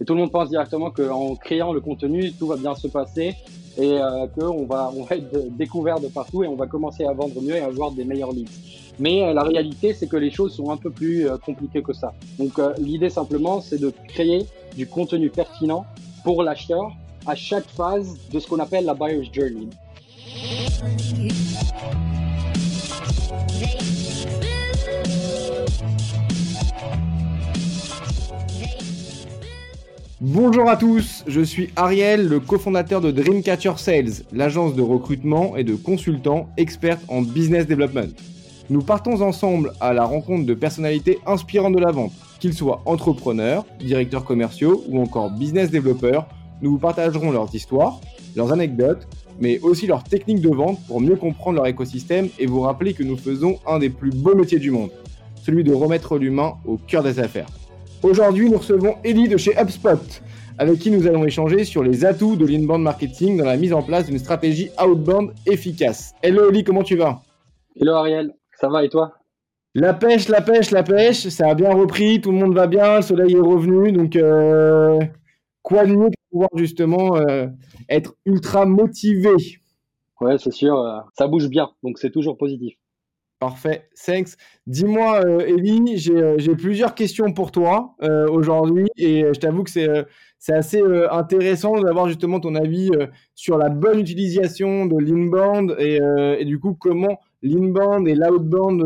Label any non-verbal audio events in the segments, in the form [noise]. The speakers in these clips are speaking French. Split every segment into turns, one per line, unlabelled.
Et tout le monde pense directement qu'en créant le contenu, tout va bien se passer et euh, qu'on va, on va être découvert de partout et on va commencer à vendre mieux et à avoir des meilleurs leads. Mais euh, la réalité, c'est que les choses sont un peu plus euh, compliquées que ça. Donc l'idée simplement, c'est de créer du contenu pertinent pour l'acheteur à chaque phase de ce qu'on appelle la buyer's journey.
Bonjour à tous, je suis Ariel, le cofondateur de Dreamcatcher Sales, l'agence de recrutement et de consultants experts en business development. Nous partons ensemble à la rencontre de personnalités inspirantes de la vente, qu'ils soient entrepreneurs, directeurs commerciaux ou encore business développeurs. Nous vous partagerons leurs histoires, leurs anecdotes, mais aussi leurs techniques de vente pour mieux comprendre leur écosystème et vous rappeler que nous faisons un des plus beaux métiers du monde, celui de remettre l'humain au cœur des affaires. Aujourd'hui, nous recevons Ellie de chez HubSpot, avec qui nous allons échanger sur les atouts de l'inbound marketing dans la mise en place d'une stratégie outbound efficace. Hello Ellie, comment tu vas?
Hello Ariel, ça va et toi?
La pêche, la pêche, la pêche, ça a bien repris, tout le monde va bien, le soleil est revenu, donc euh, quoi de mieux pour pouvoir justement euh, être ultra motivé?
Ouais, c'est sûr, euh, ça bouge bien, donc c'est toujours positif.
Parfait, thanks. Dis-moi, euh, Ellie, j'ai plusieurs questions pour toi euh, aujourd'hui et je t'avoue que c'est c'est assez euh, intéressant d'avoir justement ton avis euh, sur la bonne utilisation de l'inbound et, et du coup comment l'inbound et l'outbound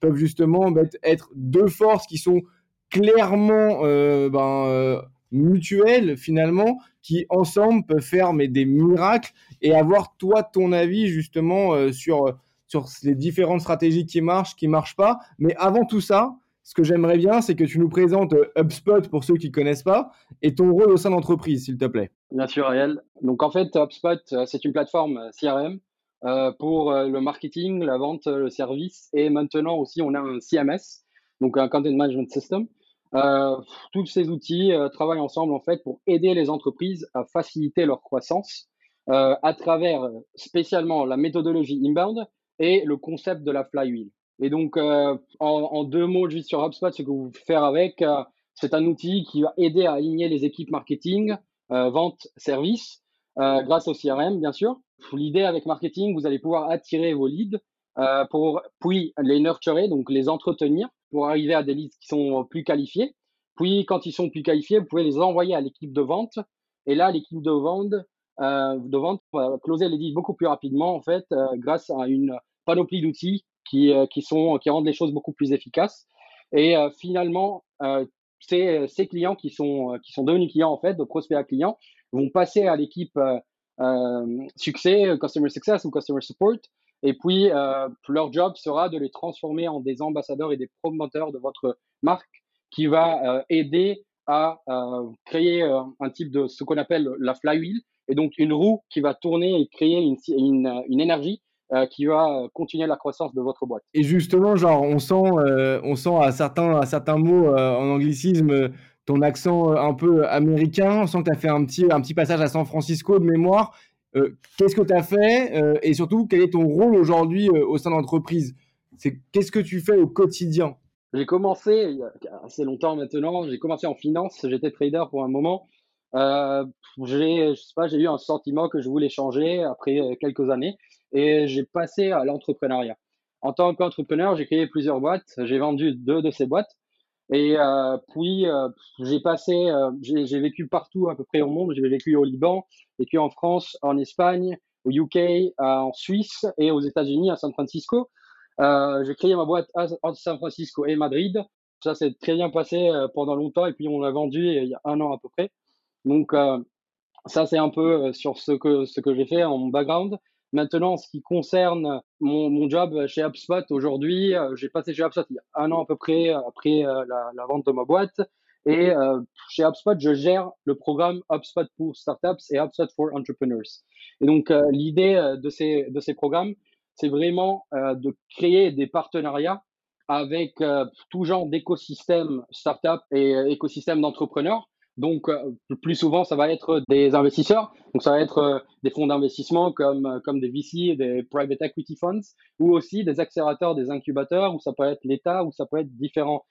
peuvent justement bah, être deux forces qui sont clairement ben, mutuelles finalement, qui ensemble peuvent faire mais, des miracles et avoir toi ton avis justement sur sur les différentes stratégies qui marchent, qui marchent pas. Mais avant tout ça, ce que j'aimerais bien, c'est que tu nous présentes euh, HubSpot pour ceux qui ne connaissent pas et ton rôle au sein d'entreprise, s'il te plaît.
Bien sûr, Ariel. Donc en fait, HubSpot, euh, c'est une plateforme euh, CRM pour le marketing, la vente, le service et maintenant aussi on a un CMS, donc un Content Management System. Tous ces outils travaillent ensemble en fait pour aider les entreprises à faciliter leur croissance à travers spécialement la méthodologie inbound, et le concept de la flywheel. Et donc, euh, en, deux mots, juste sur HubSpot, ce que vous faire avec, euh, c'est un outil qui va aider à aligner les équipes marketing, euh, vente, service, grâce au CRM, bien sûr. L'idée avec marketing, vous allez pouvoir attirer vos leads pour puis les nurturer, donc les entretenir pour arriver à des leads qui sont plus qualifiés. Puis, quand ils sont plus qualifiés, vous pouvez les envoyer à l'équipe de vente. Et là, l'équipe de vente euh, de vente, closer les deals beaucoup plus rapidement en fait euh, grâce à une panoplie d'outils qui, euh, qui, sont, qui rendent les choses beaucoup plus efficaces. Et finalement, ces, ces, clients qui sont, qui sont devenus clients en fait, de prospects à clients, vont passer à l'équipe succès, customer success ou customer support. Et puis, leur job sera de les transformer en des ambassadeurs et des promoteurs de votre marque qui va aider à créer un type de ce qu'on appelle la flywheel, et donc une roue qui va tourner et créer une, une, une énergie euh, qui va continuer la croissance de votre boîte.
Et justement, genre, on sent, euh, on sent à certains, à certains mots euh, en anglicisme ton accent un peu américain. On sent que tu as fait un petit, un petit passage à San Francisco de mémoire. Qu'est-ce que tu as fait et surtout, quel est ton rôle aujourd'hui au sein de l'entreprise Qu'est-ce que tu fais au quotidien?
J'ai commencé il y a assez longtemps maintenant. J'ai commencé en finance. J'étais trader pour un moment. Euh, j'ai, je sais pas, j'ai eu un sentiment que je voulais changer après euh, quelques années et j'ai passé à l'entrepreneuriat. En tant qu'entrepreneur, j'ai créé plusieurs boîtes. J'ai vendu deux de ces boîtes. Et euh, puis, euh, j'ai passé, euh, j'ai vécu partout à peu près au monde. J'ai vécu au Liban, vécu en France, en Espagne, au UK, en Suisse et aux États-Unis, à San Francisco. j'ai créé ma boîte à, San Francisco et Madrid. Ça s'est très bien passé pendant longtemps et puis on l'a vendu il y a un an à peu près. Donc, euh, ça, c'est un peu euh, sur ce que, ce que j'ai fait en background. Maintenant, ce qui concerne mon, mon job chez HubSpot aujourd'hui, euh, j'ai passé chez HubSpot il y a un an à peu près après la, la, vente de ma boîte. Et euh, chez HubSpot, je gère le programme HubSpot pour Startups et HubSpot for Entrepreneurs. Et donc, l'idée de ces, de ces programmes, c'est vraiment de créer des partenariats avec tout genre d'écosystèmes startup et écosystèmes d'entrepreneurs donc, euh, plus souvent, ça va être des investisseurs. Donc, ça va être euh, des fonds d'investissement comme, euh, comme des VC, des private equity funds, ou aussi des accélérateurs, des incubateurs, ou ça peut être l'État, ou ça peut être différents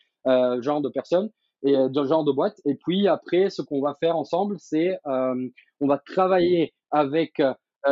genres de personnes. et de genre de boîte. Et puis après, ce qu'on va faire ensemble, c'est on va travailler avec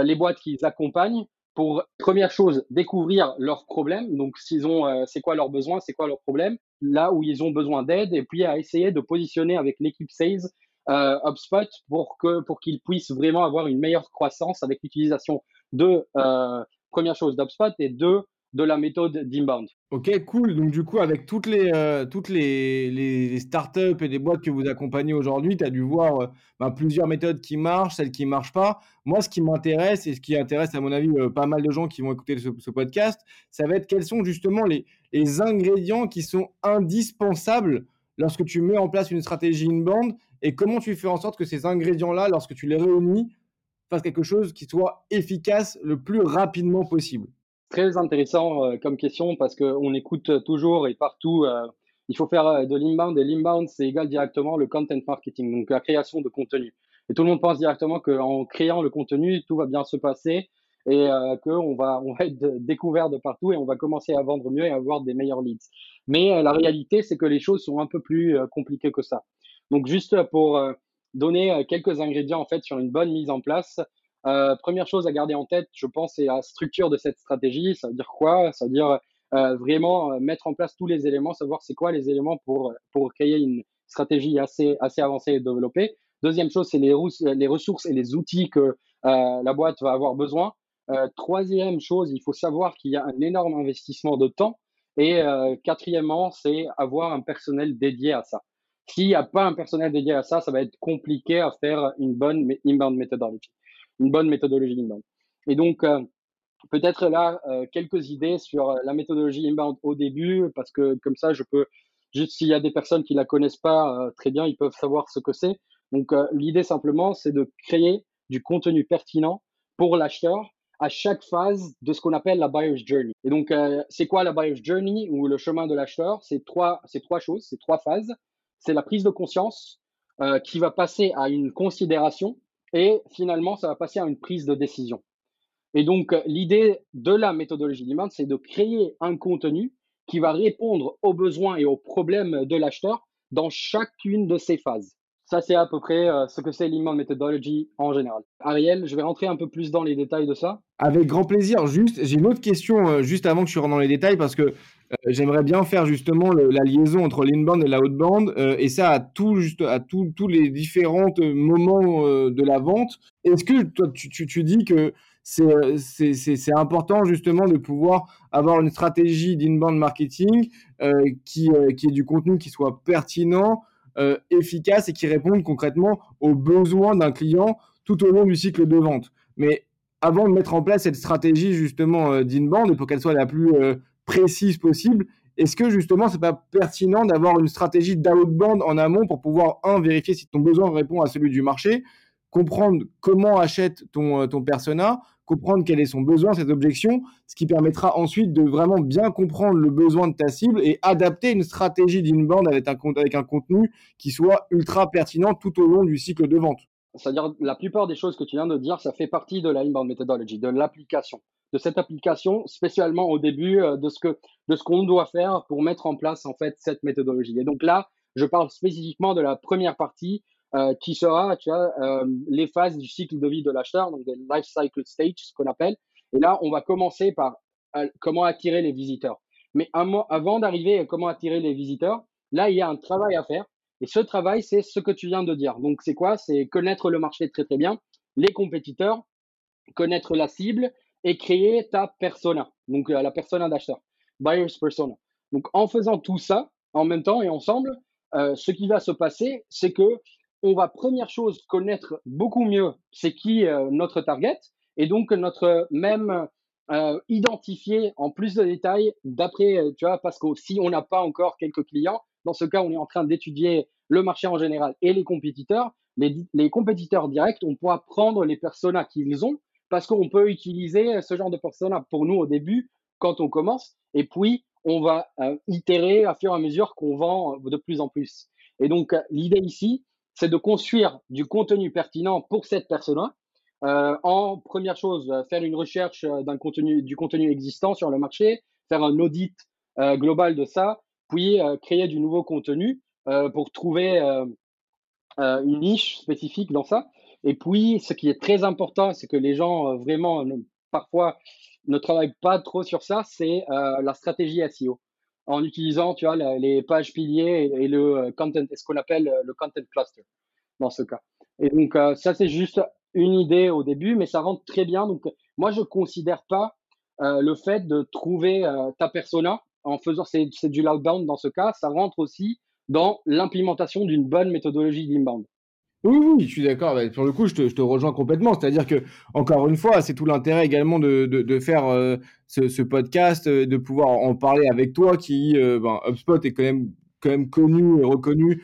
les boîtes qui les accompagnent pour première chose découvrir leurs problèmes. Donc s'ils ont, c'est quoi leurs besoins, c'est quoi leurs problèmes, là où ils ont besoin d'aide, et puis à essayer de positionner avec l'équipe sales euh, HubSpot pour que pour qu'ils puissent vraiment avoir une meilleure croissance avec l'utilisation de euh, première chose d'HubSpot et de de la méthode d'inbound.
Ok, cool. Donc du coup, avec toutes les euh, toutes les, les, startups et les boîtes que vous accompagnez aujourd'hui, tu as dû voir ben, plusieurs méthodes qui marchent, celles qui ne marchent pas. Moi, ce qui m'intéresse et ce qui intéresse à mon avis pas mal de gens qui vont écouter ce, ce podcast, ça va être quels sont justement les, les ingrédients qui sont indispensables lorsque tu mets en place une stratégie inbound et comment tu fais en sorte que ces ingrédients-là, lorsque tu les réunis, fassent quelque chose qui soit efficace le plus rapidement possible
Très intéressant euh, comme question parce qu'on écoute toujours et partout, euh, il faut faire euh, de l'inbound et l'inbound, c'est égal directement le content marketing, donc la création de contenu. Et tout le monde pense directement qu'en créant le contenu, tout va bien se passer et qu'on va, on va être découvert de partout et on va commencer à vendre mieux et avoir des meilleurs leads. Mais la réalité, c'est que les choses sont un peu plus compliquées que ça. Donc juste pour euh, donner euh, quelques ingrédients en fait sur une bonne mise en place. Euh, première chose à garder en tête, je pense, c'est la structure de cette stratégie. Ça veut dire quoi? Ça veut dire vraiment mettre en place tous les éléments, savoir c'est quoi les éléments pour, pour créer une stratégie assez, assez avancée et développée. Deuxième chose, c'est les, les ressources et les outils que la boîte va avoir besoin. Troisième chose, il faut savoir qu'il y a un énorme investissement de temps. Et quatrièmement, c'est avoir un personnel dédié à ça. S'il n'y a pas un personnel dédié à ça, ça va être compliqué à faire une bonne inbound méthodologie, une bonne méthodologie inbound. Et donc, euh, peut-être là, euh, quelques idées sur la méthodologie inbound au début, parce que comme ça, je peux, juste s'il y a des personnes qui la connaissent pas euh, très bien, ils peuvent savoir ce que c'est. Donc, l'idée simplement, c'est de créer du contenu pertinent pour l'acheteur à chaque phase de ce qu'on appelle la buyer's journey. Et donc, c'est quoi la buyer's journey ou le chemin de l'acheteur? C'est trois, c'est trois choses, c'est trois phases c'est la prise de conscience euh, qui va passer à une considération et finalement, ça va passer à une prise de décision. Et donc, l'idée de la méthodologie demand, c'est de créer un contenu qui va répondre aux besoins et aux problèmes de l'acheteur dans chacune de ces phases. Ça, c'est à peu près euh, ce que c'est l'Inbound Methodology en général. Ariel, je vais rentrer un peu plus dans les détails de ça.
Avec grand plaisir. Juste, j'ai une autre question euh, juste avant que je rentre dans les détails parce que euh, j'aimerais bien faire justement la liaison entre l'inbound et l'outbound et ça à tout juste à tous les différents moments de la vente. Est-ce que toi tu, tu, tu dis que c'est important justement de pouvoir avoir une stratégie d'inbound marketing qui, qui est du contenu qui soit pertinent, euh, efficace et qui répondent concrètement aux besoins d'un client tout au long du cycle de vente. Mais avant de mettre en place cette stratégie justement euh, d'inbound pour qu'elle soit la plus euh, précise possible, est-ce que justement c'est pas pertinent d'avoir une stratégie d'outbound en amont pour pouvoir un vérifier si ton besoin répond à celui du marché, comprendre comment achète ton ton persona, comprendre quel est son besoin, ses objections, ce qui permettra ensuite de vraiment bien comprendre le besoin de ta cible et adapter une stratégie d'inbound avec un, avec un contenu qui soit ultra pertinent tout au long du cycle de vente.
C'est-à-dire la plupart des choses que tu viens de dire, ça fait partie de la inbound methodology, de l'application, de cette application, spécialement au début euh, de ce que de ce qu'on doit faire pour mettre en place en fait cette méthodologie. Et donc là, je parle spécifiquement de la première partie euh, qui sera, tu vois, euh, les phases du cycle de vie de l'acheteur, donc des life cycle stage, ce qu'on appelle. Et là, on va commencer par euh, comment attirer les visiteurs. Mais avant d'arriver à comment attirer les visiteurs, là, il y a un travail à faire. Et ce travail, c'est ce que tu viens de dire. Donc, c'est quoi? C'est connaître le marché très, très bien, les compétiteurs, connaître la cible et créer ta persona. Donc, la persona d'acheteur, buyer's persona. Donc, en faisant tout ça en même temps et ensemble, ce qui va se passer, c'est que on va première chose connaître beaucoup mieux c'est qui euh, notre target et donc notre même euh, identifier en plus de détails d'après euh, tu vois parce que si on n'a pas encore quelques clients dans ce cas on est en train d'étudier le marché en général et les compétiteurs. Les, les compétiteurs directs on pourra prendre les personas qu'ils ont parce qu'on peut utiliser ce genre de personas pour nous au début quand on commence et puis on va itérer à fur et à mesure qu'on vend de plus en plus. Et donc l'idée ici c'est de construire du contenu pertinent pour cette personne-là. Euh, en première chose, euh, faire une recherche euh, d'un contenu, du contenu existant sur le marché, faire un audit global de ça, puis créer du nouveau contenu pour trouver une niche spécifique dans ça. Et puis, ce qui est très important, c'est que les gens vraiment parfois ne travaillent pas trop sur ça, c'est la stratégie SEO en utilisant, tu vois, les pages piliers et, le content, ce qu'on appelle le content cluster dans ce cas. Et donc, ça, c'est juste une idée au début, mais ça rentre très bien. Donc, moi, je considère pas le fait de trouver ta persona en faisant, c'est du loudbound dans ce cas, ça rentre aussi dans l'implémentation d'une bonne méthodologie d'inbound.
Oui, oui, je suis d'accord. Bah, pour le coup, je te, rejoins complètement. C'est-à-dire que, encore une fois, c'est tout l'intérêt également de, faire euh, ce, podcast, euh, de pouvoir en parler avec toi, qui, euh, ben, HubSpot est quand même connu et reconnu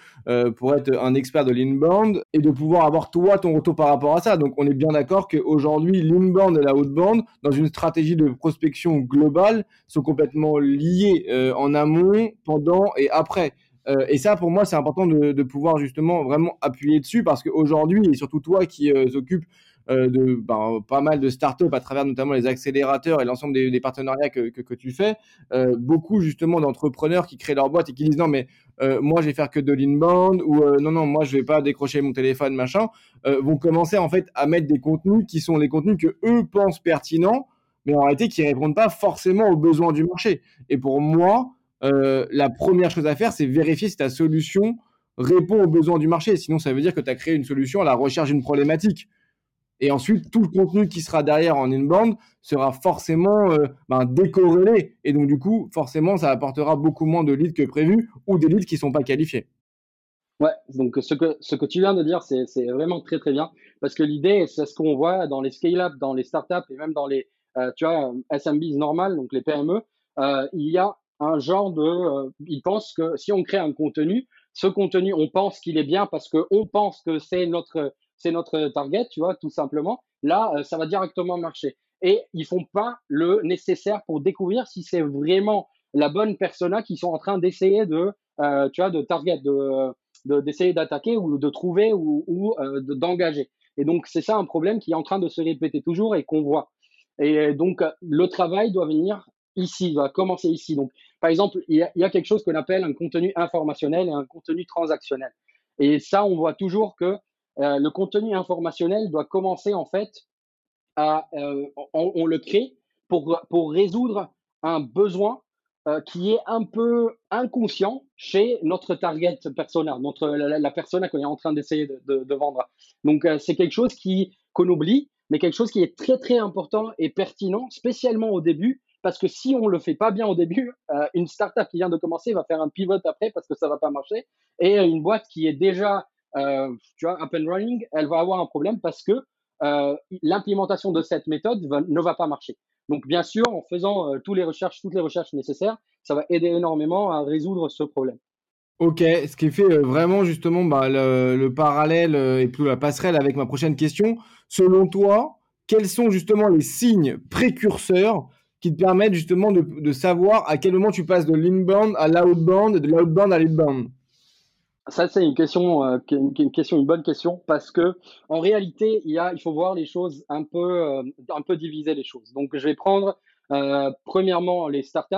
pour être un expert de l'inbound et de pouvoir avoir toi ton retour par rapport à ça. Donc on est bien d'accord qu'aujourd'hui l'inbound et la outbound dans une stratégie de prospection globale sont complètement liés en amont, pendant et après. Euh, et ça, pour moi, c'est important de, pouvoir justement vraiment appuyer dessus parce qu'aujourd'hui, et surtout toi qui euh, s'occupe euh, de ben, pas mal de startups à travers notamment les accélérateurs et l'ensemble des, partenariats que, que, tu fais, euh, beaucoup justement d'entrepreneurs qui créent leur boîte et qui disent non mais moi je vais faire que de l'inbound ou non non moi je vais pas décrocher mon téléphone machin, vont commencer en fait à mettre des contenus qui sont les contenus que eux pensent pertinents mais en réalité qui répondent pas forcément aux besoins du marché. Et pour moi, euh, la première chose à faire, c'est vérifier si ta solution répond aux besoins du marché. Sinon, ça veut dire que tu as créé une solution à la recherche d'une problématique. Et ensuite, tout le contenu qui sera derrière en inbound sera forcément euh, ben, décorrélé. Et donc, du coup, forcément, ça apportera beaucoup moins de leads que prévu ou des leads qui ne sont pas qualifiés.
Ouais, donc ce que, ce que tu viens de dire, c'est vraiment très, très bien. Parce que l'idée, c'est ce qu'on voit dans les scale-up, dans les startups et même dans les euh, tu vois, SMBs normales, donc les PME. Il y a un genre de, euh, ils pensent que si on crée un contenu, ce contenu, on pense qu'il est bien parce que on pense que c'est notre, c'est notre target, tu vois, tout simplement. Là, euh, ça va directement marcher. Et ils font pas le nécessaire pour découvrir si c'est vraiment la bonne persona qui sont en train d'essayer de, euh, tu vois, de target, de, d'essayer d'attaquer ou de trouver ou, ou euh, d'engager. Et donc, c'est ça un problème qui est en train de se répéter toujours et qu'on voit. Et donc, le travail doit venir ici, doit commencer ici. Donc, par exemple, il y a, quelque chose qu'on appelle un contenu informationnel et un contenu transactionnel. Et ça, on voit toujours que euh, le contenu informationnel doit commencer en fait à, euh, on, le crée pour, pour résoudre un besoin euh, qui est un peu inconscient chez notre target persona, notre, la, la persona qu'on est en train d'essayer de, vendre. Donc, c'est quelque chose qu'on oublie, mais quelque chose qui est très très important et pertinent, spécialement au début, parce que si on le fait pas bien au début, euh, une startup qui vient de commencer va faire un pivot après parce que ça va pas marcher. Et une boîte qui est déjà, euh, tu vois, up and running, elle va avoir un problème parce que euh, l'implémentation de cette méthode ne va pas marcher. Donc, bien sûr, en faisant toutes les recherches, toutes les recherches nécessaires, ça va aider énormément à résoudre ce problème.
Ok, ce qui fait vraiment justement bah, le, le, parallèle et plus la passerelle avec ma prochaine question. Selon toi, quels sont justement les signes précurseurs te permettent justement de, savoir à quel moment tu passes de l'inbound à l'outbound de l'outbound à l'inbound
ça, c'est une question, euh, une, question, une bonne question, parce que en réalité, il, y a, il faut voir les choses un peu, euh, un peu diviser les choses. Donc, je vais prendre euh, premièrement les startups,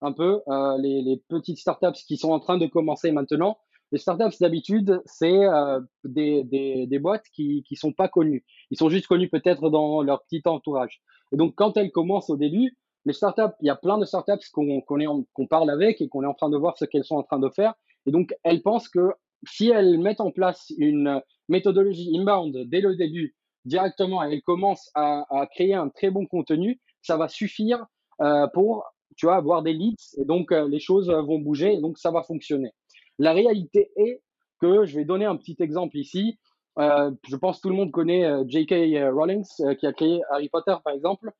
un peu les, les, petites startups qui sont en train de commencer maintenant. Les startups d'habitude, c'est euh, des, des, des, boîtes qui qui sont pas connues. Ils sont juste connus peut-être dans leur petit entourage. Et donc, quand elles commencent au début, les startups, il y a plein de startups qu'on qu'on parle avec et qu'on est en train de voir ce qu'elles sont en train de faire. Et donc, elles pensent que si elles mettent en place une méthodologie inbound dès le début, directement, et elles commencent à, à créer un très bon contenu, ça va suffire euh, pour, tu vois, avoir des leads. Et donc, euh, les choses vont bouger et donc ça va fonctionner. La réalité est que, je vais donner un petit exemple ici. Euh, je pense que tout le monde connaît euh, J.K. Rowling, euh, qui a créé Harry Potter, par exemple.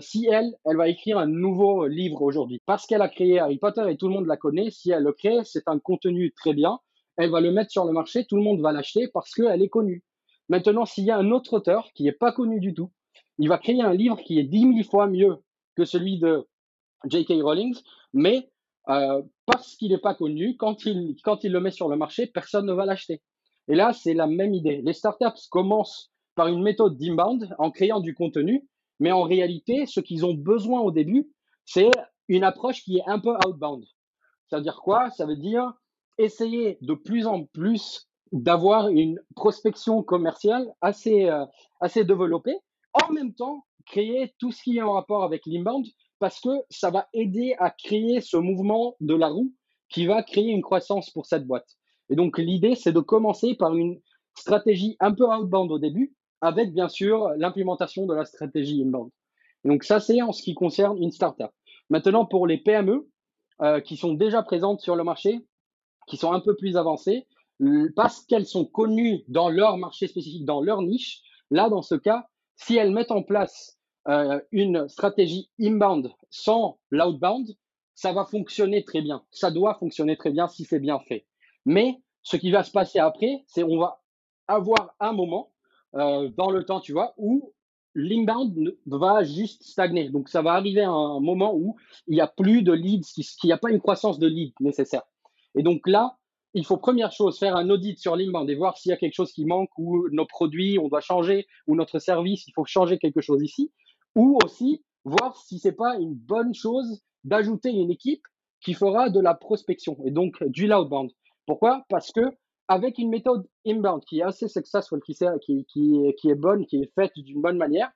Si elle, elle va écrire un nouveau livre aujourd'hui, parce qu'elle a créé Harry Potter et tout le monde la connaît, si elle le crée, c'est un contenu très bien, elle va le mettre sur le marché, tout le monde va l'acheter parce qu'elle est connue. Maintenant, s'il y a un autre auteur qui n'est pas connu du tout, il va créer un livre qui est dix mille fois mieux que celui de J.K. Rowling, mais parce qu'il n'est pas connu, quand il, quand il le met sur le marché, personne ne va l'acheter. Et là, c'est la même idée. Les startups commencent par une méthode d'inbound en créant du contenu, mais en réalité, ce qu'ils ont besoin au début, c'est une approche qui est un peu outbound. Ça veut dire quoi? Ça veut dire essayer de plus en plus d'avoir une prospection commerciale assez, euh, assez développée, en même temps créer tout ce qui est en rapport avec l'inbound, parce que ça va aider à créer ce mouvement de la roue qui va créer une croissance pour cette boîte. Et donc l'idée, c'est de commencer par une stratégie un peu outbound au début, avec bien sûr l'implémentation de la stratégie inbound. Et donc ça, c'est en ce qui concerne une startup. Maintenant, pour les PME euh, qui sont déjà présentes sur le marché, qui sont un peu plus avancées, parce qu'elles sont connues dans leur marché spécifique, dans leur niche, là, dans ce cas, si elles mettent en place euh, une stratégie inbound sans l'outbound, ça va fonctionner très bien. Ça doit fonctionner très bien si c'est bien fait. Mais ce qui va se passer après, c'est on va avoir un moment euh, dans le temps, tu vois, où l'inbound va juste stagner. Donc, ça va arriver à un moment où il n'y a plus de leads, qu'il n'y a pas une croissance de leads nécessaire. Et donc là, il faut première chose faire un audit sur l'inbound et voir s'il y a quelque chose qui manque ou nos produits, on doit changer ou notre service, il faut changer quelque chose ici. Ou aussi voir si c'est pas une bonne chose d'ajouter une équipe qui fera de la prospection et donc du loudbound. Pourquoi? Parce que avec une méthode inbound qui est assez successful, qui, qui, qui, qui est bonne, qui est faite d'une bonne manière,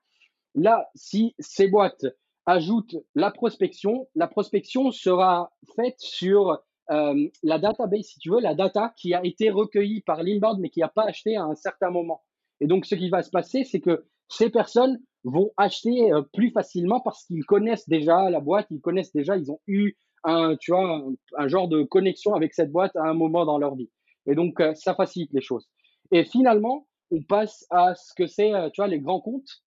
là, si ces boîtes ajoutent la prospection, la prospection sera faite sur euh, la database, si tu veux, la data qui a été recueillie par l'inbound mais qui n'a pas acheté à un certain moment. Et donc, ce qui va se passer, c'est que ces personnes vont acheter euh, plus facilement parce qu'ils connaissent déjà la boîte, ils connaissent déjà, ils ont eu un, tu vois, un, genre de connexion avec cette boîte à un moment dans leur vie. Et donc, euh, ça facilite les choses. Et finalement, on passe à ce que c'est, tu vois, les grands comptes.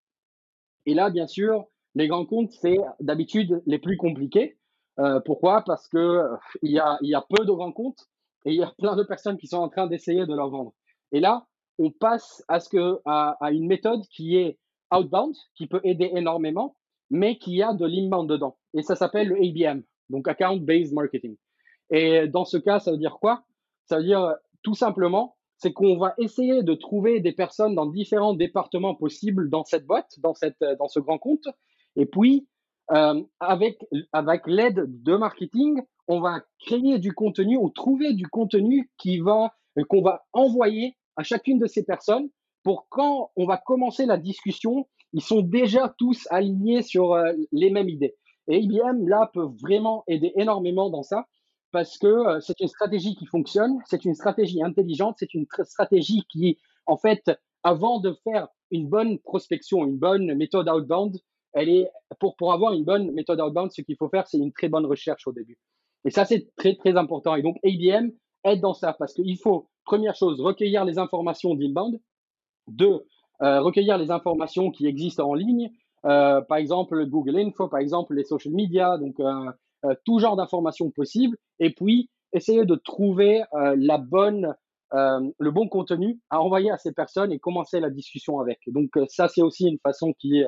Et là, bien sûr, les grands comptes, c'est d'habitude les plus compliqués. Euh, pourquoi? Parce que euh, il y a, y a peu de rencontres et il y a plein de personnes qui sont en train d'essayer de leur vendre. Et là, on passe à, ce que, à, à, une méthode qui est outbound, qui peut aider énormément, mais qui a de l'inbound dedans. Et ça s'appelle le ABM, donc Account Based Marketing. Et dans ce cas, ça veut dire quoi? Ça veut dire tout simplement, c'est qu'on va essayer de trouver des personnes dans différents départements possibles dans cette boîte, dans, cette, dans ce grand compte. Et puis, euh, avec, avec l'aide de marketing, on va créer du contenu ou trouver du contenu qui va, qu'on va envoyer à chacune de ces personnes pour quand on va commencer la discussion, ils sont déjà tous alignés sur euh, les mêmes idées. Et IBM, là, peut vraiment aider énormément dans ça parce que euh, c'est une stratégie qui fonctionne, c'est une stratégie intelligente, c'est une stratégie qui, en fait, avant de faire une bonne prospection, une bonne méthode outbound, elle est, pour, pour avoir une bonne méthode outbound, ce qu'il faut faire, c'est une très bonne recherche au début. Et ça, c'est très, très important. Et donc, ABM aide dans ça parce qu'il faut, première chose, recueillir les informations d'inbound. Deux, euh, recueillir les informations qui existent en ligne. Euh, par exemple, Google Info, par exemple, les social media, donc euh, tout genre d'informations possibles. Et puis, essayer de trouver la bonne, le bon contenu à envoyer à ces personnes et commencer la discussion avec. Donc, ça, c'est aussi une façon qui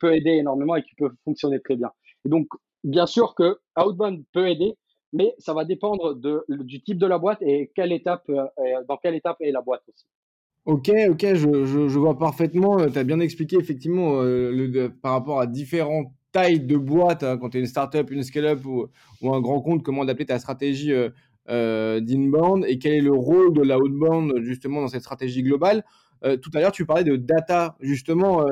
peut aider énormément et qui peut fonctionner très bien. Et donc, bien sûr que Outbound peut aider, mais ça va dépendre de, du type de la boîte et quelle étape, euh, dans quelle étape est la boîte aussi.
Ok, ok, je, je, vois parfaitement. Euh, tu as bien expliqué effectivement euh, le, par rapport à différentes tailles de boîtes, hein, quand tu es une startup, une scale-up ou, un grand compte, comment adapter ta stratégie euh, d'inbound et quel est le rôle de la outbound justement dans cette stratégie globale. tout à l'heure, tu parlais de data, justement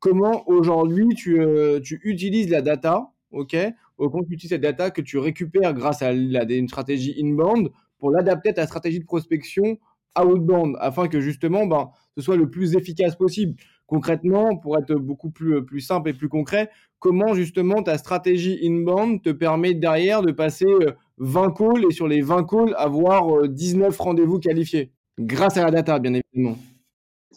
comment aujourd'hui tu, euh, tu, utilises la data, ok? Tu utilises cette data que tu récupères grâce à une stratégie inbound pour l'adapter à ta stratégie de prospection outbound afin que justement ben, ce soit le plus efficace possible. Concrètement, pour être beaucoup plus, plus simple et plus concret, comment justement ta stratégie inbound te permet derrière de passer 20 euh, calls et sur les 20 calls avoir 19 euh, rendez-vous qualifiés? Grâce à la data, bien évidemment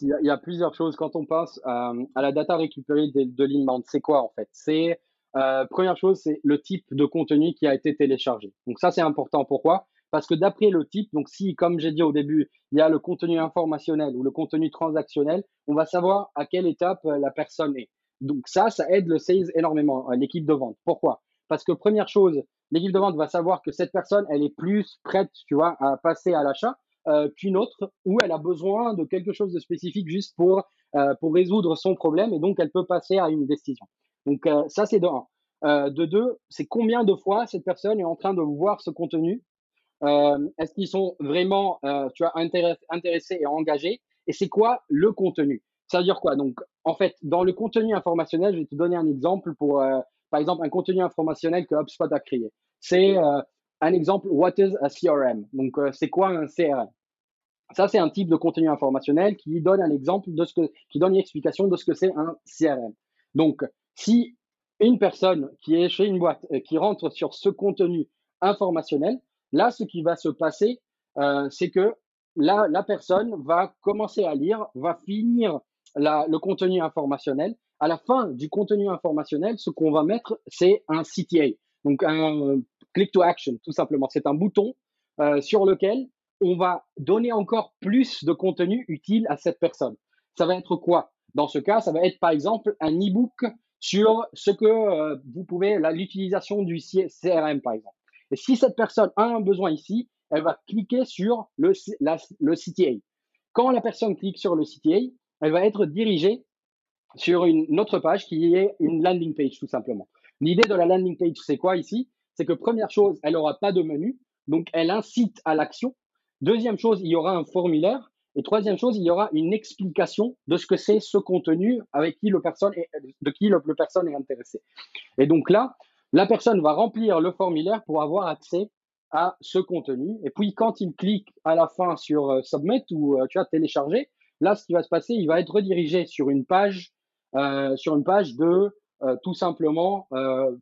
il y, a, plusieurs choses. Quand on euh, à la data récupérée de, de l'inbound, c'est quoi en fait? C'est euh, première chose, c'est le type de contenu qui a été téléchargé. Donc ça, c'est important. Pourquoi? Parce que d'après le type, donc si, comme j'ai dit au début, il y a le contenu informationnel ou le contenu transactionnel, on va savoir à quelle étape euh, la personne est. Donc ça, ça aide le sales énormément, l'équipe de vente. Pourquoi? Parce que première chose, l'équipe de vente va savoir que cette personne, elle est plus prête, tu vois, à passer à l'achat euh, qu'une autre où elle a besoin de quelque chose de spécifique juste pour, euh, pour résoudre son problème et donc elle peut passer à une décision. Donc euh, ça, c'est de un. de deux, c'est combien de fois cette personne est en train de voir ce contenu? Est-ce qu'ils sont vraiment tu vois, intéressés et engagés? Et c'est quoi le contenu? Ça veut dire quoi? Donc, en fait, dans le contenu informationnel, je vais te donner un exemple pour, par exemple, un contenu informationnel que HubSpot a créé. C'est un exemple, what is a CRM Donc, c'est quoi un CRM ça, c'est un type de contenu informationnel qui donne un exemple de ce que, qui donne une explication de ce que c'est un CRM. Donc, si une personne qui est chez une boîte et qui rentre sur ce contenu informationnel, là, ce qui va se passer, euh, c'est que la personne va commencer à lire, va finir le contenu informationnel. À la fin du contenu informationnel, ce qu'on va mettre, c'est un CTA, donc un click to action, tout simplement. C'est un bouton euh, sur lequel on va donner encore plus de contenu utile à cette personne. Ça va être quoi? Dans ce cas, ça va être par exemple un e-book sur ce que euh, vous pouvez, l'utilisation du CRM par exemple. Et si cette personne a un besoin ici, elle va cliquer sur le, le CTA. Quand la personne clique sur le CTA, elle va être dirigée sur une autre page qui est une landing page tout simplement. L'idée de la landing page, c'est quoi ici? C'est que première chose, elle n'aura pas de menu, donc elle incite à l'action. Deuxième chose, il y aura un formulaire. Et troisième chose, il y aura une explication de ce que c'est ce contenu avec qui le personne est, de qui le, personne est intéressé. Et donc là, la personne va remplir le formulaire pour avoir accès à ce contenu. Et puis quand il clique à la fin sur euh, Submit ou euh, tu as télécharger, là, ce qui va se passer, il va être redirigé sur une page, euh, sur une page de tout simplement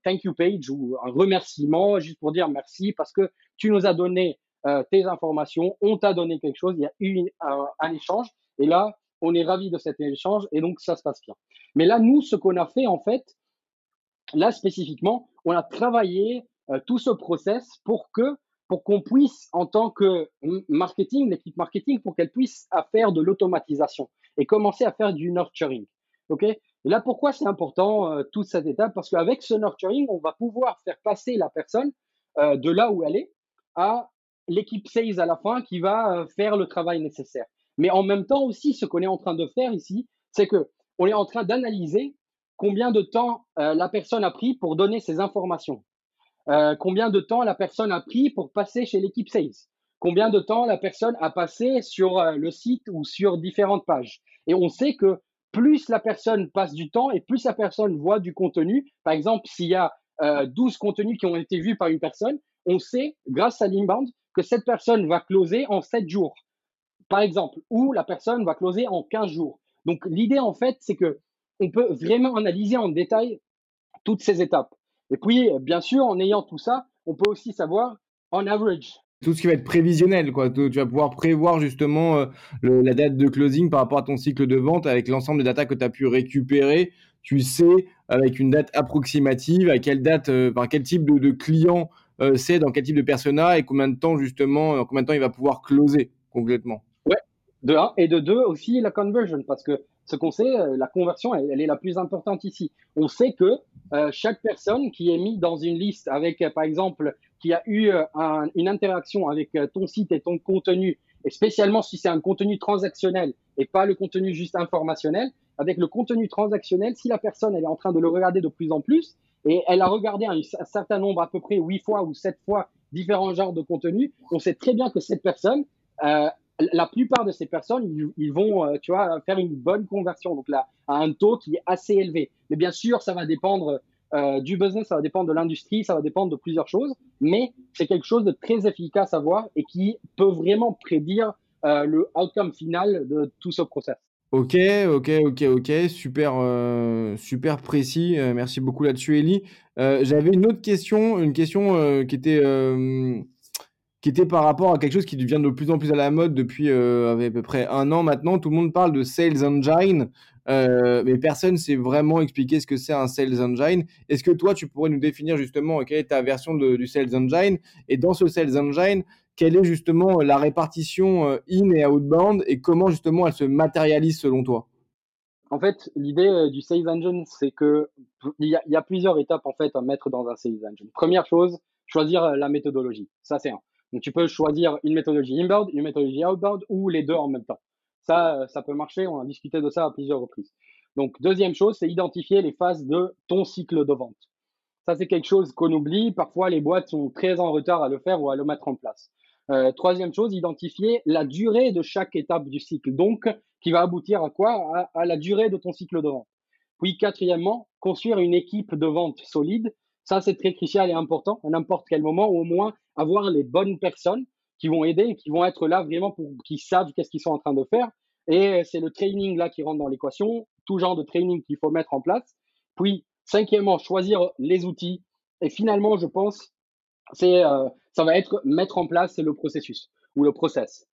thank you page ou un remerciement juste pour dire merci parce que tu nous as donné euh, tes informations, on t'a donné quelque chose, il y a eu un, échange, et là, on est ravi de cet échange, et donc ça se passe bien. Mais là, nous, ce qu'on a fait, en fait, là spécifiquement, on a travaillé euh, tout ce process pour que pour qu'on puisse, en tant que marketing, l'équipe marketing, pour qu'elle puisse faire de l'automatisation et commencer à faire du nurturing. OK? Et là, pourquoi c'est important euh, toute cette étape? Parce qu'avec ce nurturing, on va pouvoir faire passer la personne de là où elle est à l'équipe sales à la fin qui va euh, faire le travail nécessaire. Mais en même temps aussi, ce qu'on est en train de faire ici, c'est que on est en train d'analyser combien de temps euh, la personne a pris pour donner ses informations, euh, combien de temps la personne a pris pour passer chez l'équipe sales, combien de temps la personne a passé sur le site ou sur différentes pages. Et on sait que plus la personne passe du temps et plus la personne voit du contenu, par exemple, s'il y a 12 contenus qui ont été vus par une personne, on sait, grâce à l'inbound, que cette personne va closer en 7 jours, par exemple, ou la personne va closer en 15 jours. Donc l'idée en fait, c'est que on peut vraiment analyser en détail toutes ces étapes. Et puis, bien sûr, en ayant tout ça, on peut aussi savoir en average.
Tout ce qui va être prévisionnel, quoi. Tu vas pouvoir prévoir justement euh, la date de closing par rapport à ton cycle de vente avec l'ensemble des datas que tu as pu récupérer. Tu sais, avec une date approximative, à quelle date, euh, quel type de client euh, c'est dans quel type de persona et combien de temps justement, euh, combien de temps il va pouvoir closer complètement.
Ouais, de un et de deux aussi la conversion parce que ce qu'on sait, euh, la conversion, elle, est la plus importante ici. On sait que chaque personne qui est mise dans une liste avec, par exemple, qui a eu une interaction avec ton site et ton contenu, et spécialement si c'est un contenu transactionnel et pas le contenu juste informationnel, avec le contenu transactionnel, si la personne elle est en train de le regarder de plus en plus, et elle a regardé un, certain nombre, à peu près huit fois ou sept fois, différents genres de contenus. On sait très bien que cette personne, euh, la plupart de ces personnes, ils, vont, euh, tu vois, faire une bonne conversion, donc là, à un taux qui est assez élevé. Mais bien sûr, ça va dépendre euh, du business, ça va dépendre de l'industrie, ça va dépendre de plusieurs choses, mais c'est quelque chose de très efficace à voir et qui peut vraiment prédire le outcome final de tout ce process.
Ok, ok, ok, ok, super, euh, super précis. Euh, merci beaucoup là-dessus, Ellie. Euh, j'avais une autre question, une question qui était qui était par rapport à quelque chose qui devient de plus en plus à la mode depuis à peu près un an maintenant. Tout le monde parle de Sales Engine, mais personne ne sait vraiment expliquer ce que c'est un Sales Engine. Est-ce que toi, tu pourrais nous définir justement quelle est ta version du Sales Engine? Et dans ce Sales Engine, quelle est justement euh, la répartition euh, in et outbound et comment justement elle se matérialise selon toi?
En fait, l'idée euh, du Sales Engine, c'est que il y, a, plusieurs étapes en fait à mettre dans un Sales Engine. Première chose, choisir la méthodologie. Ça, c'est un. Donc, tu peux choisir une méthodologie inbound, une méthodologie outbound ou les deux en même temps. Ça, ça peut marcher. On a discuté de ça à plusieurs reprises. Donc, deuxième chose, c'est identifier les phases de ton cycle de vente. Ça, c'est quelque chose qu'on oublie. Parfois, les boîtes sont très en retard à le faire ou à le mettre en place. troisième chose, identifier la durée de chaque étape du cycle, donc qui va aboutir à quoi? À, la durée de ton cycle de vente. Puis quatrièmement, construire une équipe de vente solide. Ça, c'est très crucial et important à n'importe quel moment, au moins avoir les bonnes personnes qui vont aider, qui vont être là vraiment pour qu'ils savent qu'est-ce qu'ils sont en train de faire. Et c'est le training là qui rentre dans l'équation, tout genre de training qu'il faut mettre en place. Puis, cinquièmement, choisir les outils. Et finalement, je pense, c'est euh, ça va être mettre en place le processus ou le process.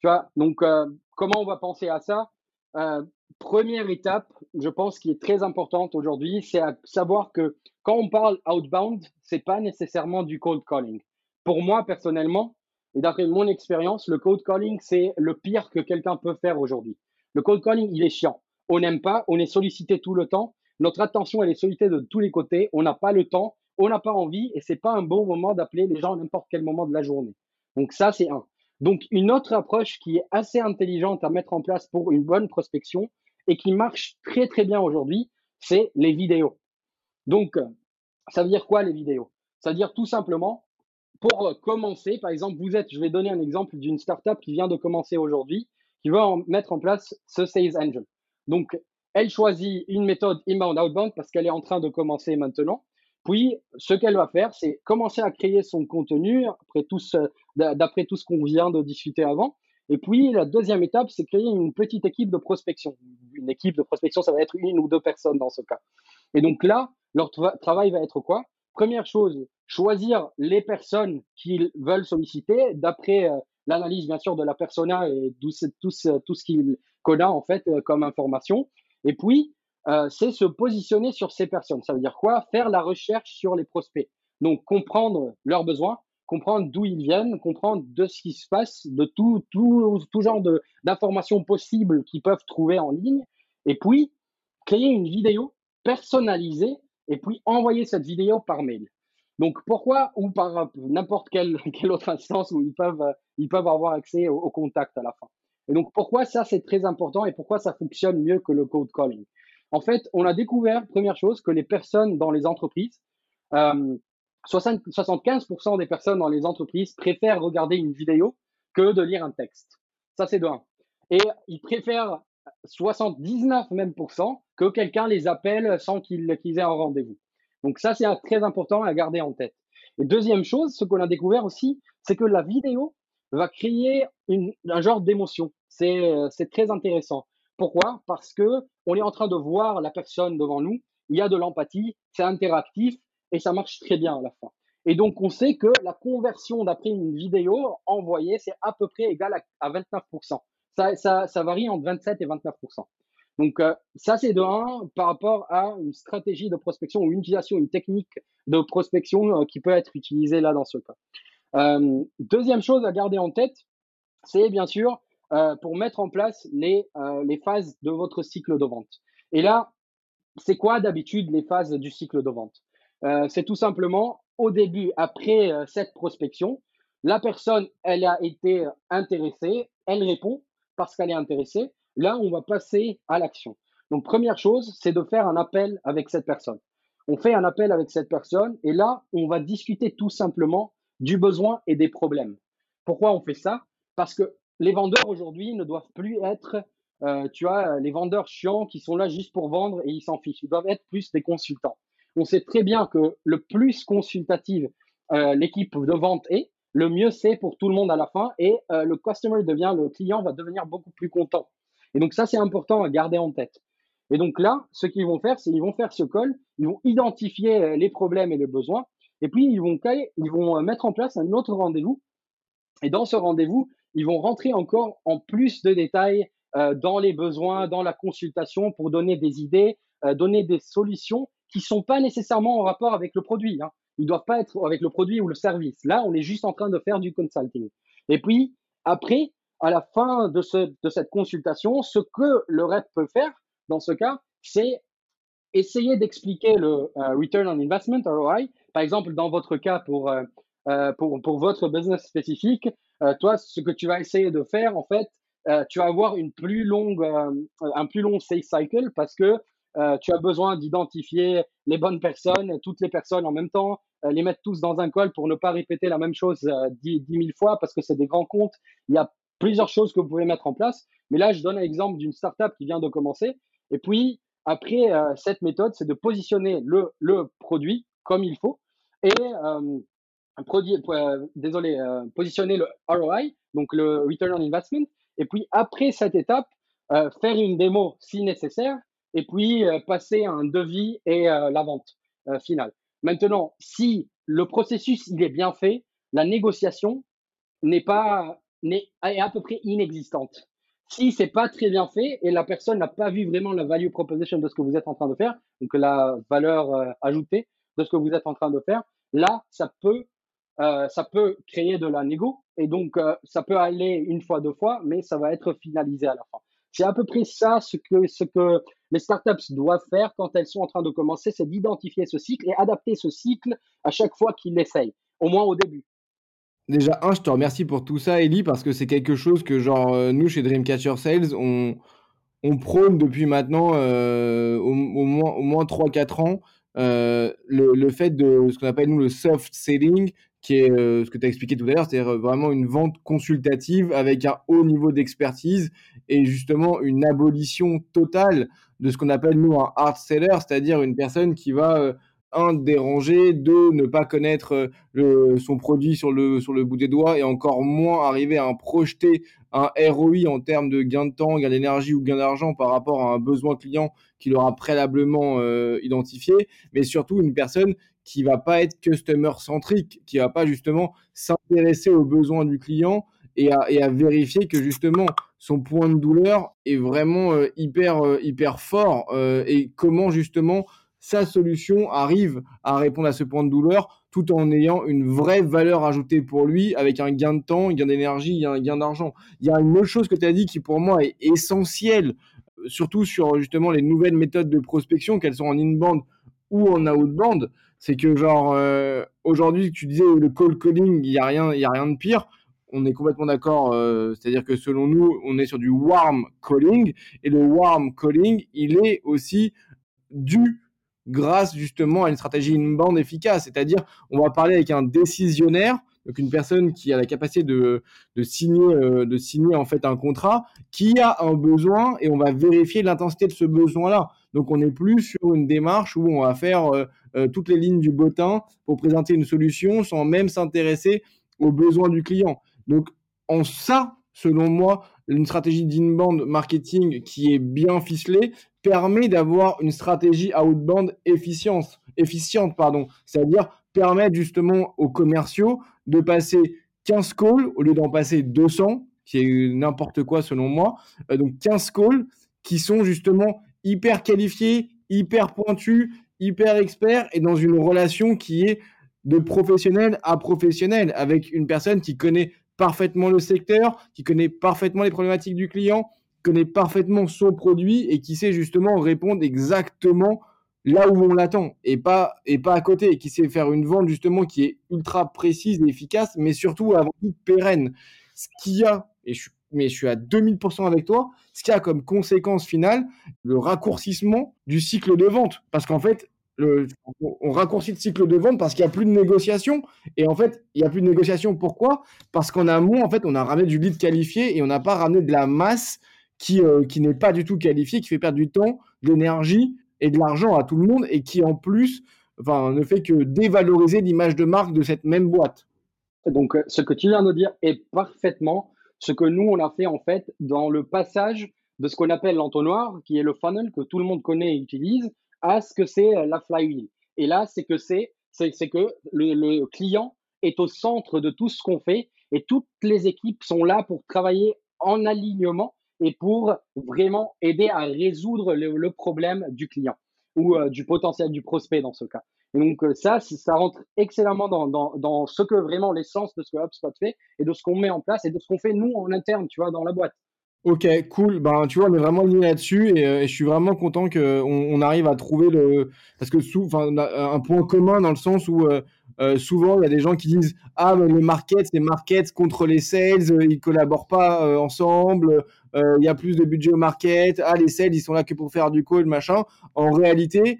Tu vois, donc euh, comment on va penser à ça? Euh, Première étape, je pense, qui est très importante aujourd'hui, c'est à savoir que quand on parle outbound, c'est pas nécessairement du cold calling. Pour moi, personnellement, et d'après mon expérience, le cold calling, c'est le pire que quelqu'un peut faire aujourd'hui. Le cold calling, il est chiant. On n'aime pas, on est sollicité tout le temps. Notre attention, elle est sollicitée de tous les côtés. On n'a pas le temps, on n'a pas envie et c'est pas un bon moment d'appeler les gens à n'importe quel moment de la journée. Donc ça, c'est un. Donc une autre approche qui est assez intelligente à mettre en place pour une bonne prospection et qui marche très très bien aujourd'hui, c'est les vidéos. Donc ça veut dire quoi les vidéos? Ça veut dire tout simplement pour commencer, par exemple, vous êtes, je vais donner un exemple d'une startup qui vient de commencer aujourd'hui, qui veut mettre en place ce Sales Engine. Donc, elle choisit une méthode inbound outbound parce qu'elle est en train de commencer maintenant. Puis, ce qu'elle va faire, c'est commencer à créer son contenu après tout ce, d'après tout ce qu'on vient de discuter avant. Et puis, la deuxième étape, c'est créer une petite équipe de prospection. Une équipe de prospection, ça va être une ou deux personnes dans ce cas. Et donc là, leur travail va être quoi? Première chose, choisir les personnes qu'ils veulent solliciter d'après euh, l'analyse, bien sûr, de la persona et tout, tout, tout ce qu'il connaît, en fait, euh, comme information. Et puis, euh, c'est se positionner sur ces personnes. Ça veut dire quoi? Faire la recherche sur les prospects. Donc, comprendre leurs besoins, comprendre d'où ils viennent, comprendre de ce qui se passe, de tout, tout, tout genre d'informations possibles qu'ils peuvent trouver en ligne. Et puis, créer une vidéo personnalisée et puis envoyer cette vidéo par mail. Donc, pourquoi ou par n'importe quelle, [laughs] quelle, autre instance où ils peuvent, ils peuvent avoir accès au, au contact à la fin? Et donc, pourquoi ça, c'est très important et pourquoi ça fonctionne mieux que le code calling? En fait, on a découvert, première chose, que les personnes dans les entreprises, euh, 75% des personnes dans les entreprises préfèrent regarder une vidéo que de lire un texte. Ça, c'est de 1. Et ils préfèrent 79 même que quelqu'un les appelle sans qu'ils aient un rendez-vous. Donc ça, c'est très important à garder en tête. Et deuxième chose, ce qu'on a découvert aussi, c'est que la vidéo va créer un genre d'émotion. Euh, c'est très intéressant. Pourquoi? Parce que on est en train de voir la personne devant nous, il y a de l'empathie, c'est interactif et ça marche très bien à la fin. Et donc, on sait que la conversion d'après une vidéo envoyée, c'est à peu près égal à, 29%. Ça, varie entre 27 et 29%. Donc, euh, ça, c'est de 1 par rapport à une stratégie de prospection ou une utilisation, une technique de prospection euh, qui peut être utilisée là dans ce cas. Deuxième chose à garder en tête, c'est bien sûr euh, pour mettre en place les, euh, les phases de votre cycle de vente. Et là, c'est quoi d'habitude les phases du cycle de vente? Euh, C'est tout simplement au début, après cette prospection, la personne, elle a été intéressée, elle répond parce qu'elle est intéressée. Là, on va passer à l'action. Donc, première chose, c'est de faire un appel avec cette personne. On fait un appel avec cette personne et là, on va discuter tout simplement du besoin et des problèmes. Pourquoi on fait ça? Parce que les vendeurs aujourd'hui ne doivent plus être, euh, tu vois, les vendeurs chiants qui sont là juste pour vendre et ils s'en fichent. Ils doivent être plus des consultants. On sait très bien que le plus consultative euh, l'équipe de vente est, le mieux c'est pour tout le monde à la fin et euh, le customer devient, le client va devenir beaucoup plus content. Et donc ça, c'est important à garder en tête. Et donc là, ce qu'ils vont faire, c'est qu'ils vont faire ce call, ils vont identifier les problèmes et les besoins, et puis ils vont, ils vont mettre en place un autre rendez-vous. Et dans ce rendez-vous, ils vont rentrer encore en plus de détails euh, dans les besoins, dans la consultation pour donner des idées, euh, donner des solutions qui sont pas nécessairement en rapport avec le produit. Hein. Ils doivent pas être avec le produit ou le service. Là, on est juste en train de faire du consulting. Et puis, après, à la fin de, ce, de cette consultation, ce que le rep peut faire dans ce cas, c'est essayer d'expliquer le euh, return on investment, ROI. Par exemple, dans votre cas, pour, pour, votre business spécifique, toi, ce que tu vas essayer de faire, en fait, euh, tu vas avoir une plus longue, euh, un plus long sales cycle parce que tu as besoin d'identifier les bonnes personnes, toutes les personnes en même temps, les mettre tous dans un call pour ne pas répéter la même chose dix, mille fois parce que c'est des grands comptes. Il y a plusieurs choses que vous pouvez mettre en place. Mais là, je donne l'exemple d'une startup qui vient de commencer. Et puis, après, cette méthode, c'est de positionner le, le, produit comme il faut et produit, désolé, positionner le ROI, donc le Return on Investment. Et puis, après cette étape, faire une démo si nécessaire et puis passer un devis et la vente finale. Maintenant, si le processus il est bien fait, la négociation n'est pas est à peu près inexistante. Si c'est pas très bien fait et la personne n'a pas vu vraiment la value proposition de ce que vous êtes en train de faire, donc la valeur euh, ajoutée de ce que vous êtes en train de faire, là, ça peut, euh, ça peut créer de la et donc euh, ça peut aller une fois, deux fois, mais ça va être finalisé à la fin. C'est à peu près ça ce que, ce que les startups doivent faire quand elles sont en train de commencer, c'est d'identifier ce cycle et adapter ce cycle à chaque fois qu'ils l'essayent, au moins au début.
Déjà, un, je te remercie pour tout ça, Ellie, parce que c'est quelque chose que, genre, euh, nous, chez Dreamcatcher Sales, on, on prône depuis maintenant au, moins, au moins 3-4 ans le, le, fait de ce qu'on appelle, nous, le soft selling, qui est ce que tu as expliqué tout à l'heure, c'est-à-dire vraiment une vente consultative avec un haut niveau d'expertise et justement une abolition totale de ce qu'on appelle, nous, un hard seller, c'est-à-dire une personne qui va un, déranger, deux, ne pas connaître euh, son produit sur le, sur le bout des doigts et encore moins arriver à projeter un ROI en termes de gain de temps, gain d'énergie ou gain d'argent par rapport à un besoin client qu'il aura préalablement euh, identifié, mais surtout une personne qui va pas être customer centrique, qui va pas justement s'intéresser aux besoins du client et à, vérifier que justement son point de douleur est vraiment euh, hyper hyper fort et comment justement sa solution arrive à répondre à ce point de douleur tout en ayant une vraie valeur ajoutée pour lui avec un gain de temps, un gain d'énergie, un gain d'argent. Il y a une autre chose que tu as dit qui pour moi est essentielle, euh, surtout sur justement les nouvelles méthodes de prospection, qu'elles sont en in-band ou en out-band, c'est que genre euh, aujourd'hui tu disais le cold calling, il y a rien, y a rien de pire. On est complètement d'accord, euh, c'est-à-dire que selon nous, on est sur du warm calling et le warm calling, il est aussi dû grâce justement à une stratégie in-band efficace. C'est-à-dire, on va parler avec un décisionnaire, donc une personne qui a la capacité de, de signer, euh, de signer en fait un contrat, qui a un besoin et on va vérifier l'intensité de ce besoin-là. Donc, on n'est plus sur une démarche où on va faire euh, euh, toutes les lignes du bottin pour présenter une solution sans même s'intéresser aux besoins du client. Donc, en ça, selon moi, une stratégie d'inband marketing qui est bien ficelée permet d'avoir une stratégie outbound efficiente, efficiente pardon. c'est-à-dire permettre justement aux commerciaux de passer 15 calls au lieu d'en passer 200, qui est n'importe quoi selon moi. Euh, donc 15 calls qui sont justement hyper qualifiés, hyper pointus, hyper experts et dans une relation qui est de professionnel à professionnel avec une personne qui connaît parfaitement le secteur, qui connaît parfaitement les problématiques du client, connaît parfaitement son produit et qui sait justement répondre exactement là où on l'attend et pas, et pas à côté, et qui sait faire une vente justement qui est ultra précise et efficace, mais surtout avant tout pérenne. Ce qu'il y a, et je, mais je suis à 2000% avec toi, ce qu'il y a comme conséquence finale, le raccourcissement du cycle de vente. Parce qu'en fait, on raccourcit le cycle de vente parce qu'il n'y a plus de négociation. Et en fait, il n'y a plus de négociation. Pourquoi? Parce qu'en amont, en fait, on a ramené du lead qualifié et on n'a pas ramené de la masse qui, euh, qui n'est pas du tout qualifiée, qui fait perdre du temps, de l'énergie et de l'argent à tout le monde et qui, en plus, enfin, ne fait que dévaloriser l'image de marque de cette même boîte.
Donc, euh, ce que tu viens de dire est parfaitement ce que nous, on a fait en fait dans le passage de ce qu'on appelle l'entonnoir, qui est le funnel que tout le monde connaît et utilise, à ce que c'est euh, la flywheel. Et là, c'est que c'est, c'est, que le, client est au centre de tout ce qu'on fait et toutes les équipes sont là pour travailler en alignement et pour vraiment aider à résoudre le, problème du client ou euh, du potentiel du prospect dans ce cas. Et donc euh, ça, ça rentre excellemment dans, dans, dans ce que vraiment l'essence de ce que HubSpot fait et de ce qu'on met en place et de ce qu'on fait nous en interne, tu vois, dans la boîte.
Ok, cool. Ben, tu vois, on est vraiment lié là-dessus et, euh, et, je suis vraiment content qu'on on arrive à trouver le. Parce que sous, un point commun dans le sens où euh, euh, souvent il y a des gens qui disent Ah, mais le market, c'est market contre les sales, ils collaborent pas ensemble, il y a plus de budget au market, ah, les sales, ils sont là que pour faire du call, machin. En réalité,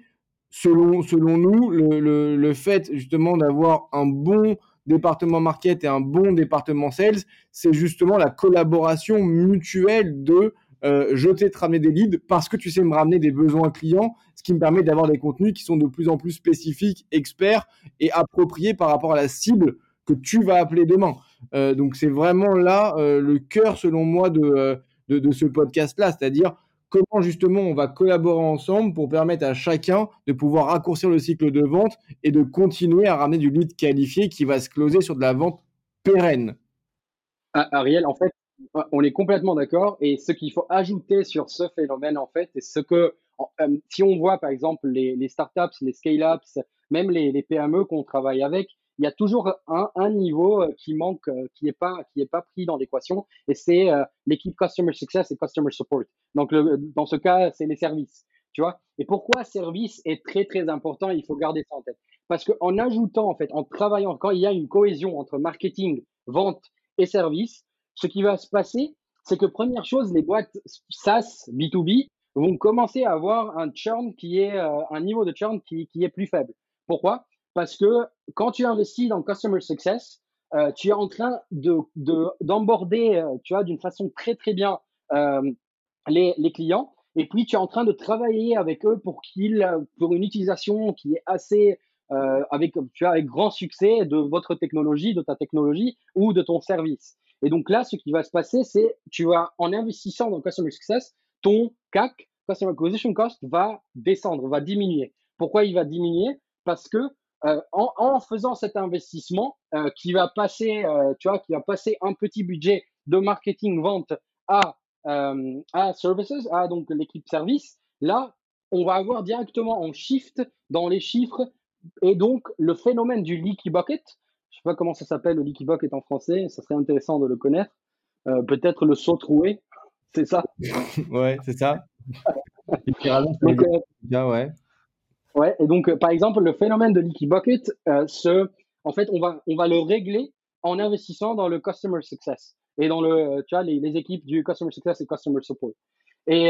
selon, selon nous, le, le, fait justement d'avoir un bon département market et un bon département sales, c'est justement la collaboration mutuelle de euh, je ramener des leads parce que tu sais me ramener des besoins clients, ce qui me permet d'avoir des contenus qui sont de plus en plus spécifiques, experts et appropriés par rapport à la cible que tu vas appeler demain. Euh, donc c'est vraiment là euh, le cœur, selon moi, de, de, de ce podcast-là, c'est-à-dire comment justement on va collaborer ensemble pour permettre à chacun de pouvoir raccourcir le cycle de vente et de continuer à ramener du lead qualifié qui va se closer sur de la vente pérenne.
Ah, Ariel, en fait, on est complètement d'accord. Et ce qu'il faut ajouter sur ce phénomène, en fait, c'est ce que, euh, si on voit par exemple les, startups, les scale-ups, même les, PME qu'on travaille avec, il y a toujours un, niveau euh, qui manque, euh, qui n'est pas, qui est pas pris dans l'équation, et c'est l'équipe Customer Success et Customer Support. Donc, dans ce cas, c'est les services. Tu vois Et pourquoi service est très, très important Il faut garder ça en tête. Parce qu'en ajoutant, en fait, en travaillant, quand il y a une cohésion entre marketing, vente et service, ce qui va se passer, c'est que première chose, les boîtes SaaS B2B vont commencer à avoir un churn qui est euh, un niveau de churn qui, qui, est plus faible. Pourquoi? Parce que quand tu investis dans customer success, euh, tu es en train de d'emborder, euh, tu vois, d'une façon très très bien les, les clients. Et puis tu es en train de travailler avec eux pour qu'ils, pour une utilisation qui est assez avec, tu as avec grand succès de votre technologie, de ta technologie ou de ton service. Et donc là, ce qui va se passer, c'est tu vas, en investissant dans Customer Success, ton CAC, Customer Acquisition Cost, va descendre, va diminuer. Pourquoi il va diminuer? Parce que euh, en, en, faisant cet investissement euh, qui va passer, euh, tu vois, qui va passer un petit budget de marketing vente à à services, à donc l'équipe service, là, on va avoir directement en shift dans les chiffres et donc le phénomène du leaky bucket sais pas comment ça s'appelle le leaky bucket en français, ça serait intéressant de le connaître. Peut-être le saut troué, c'est ça [laughs]
Ouais, c'est ça. [laughs]
donc, ouais. Ouais, et donc, euh, par exemple, le phénomène de leaky bucket, ce, en fait, on va, on va le régler en investissant dans le customer success et dans le, tu vois, les, équipes du customer success et customer support. Et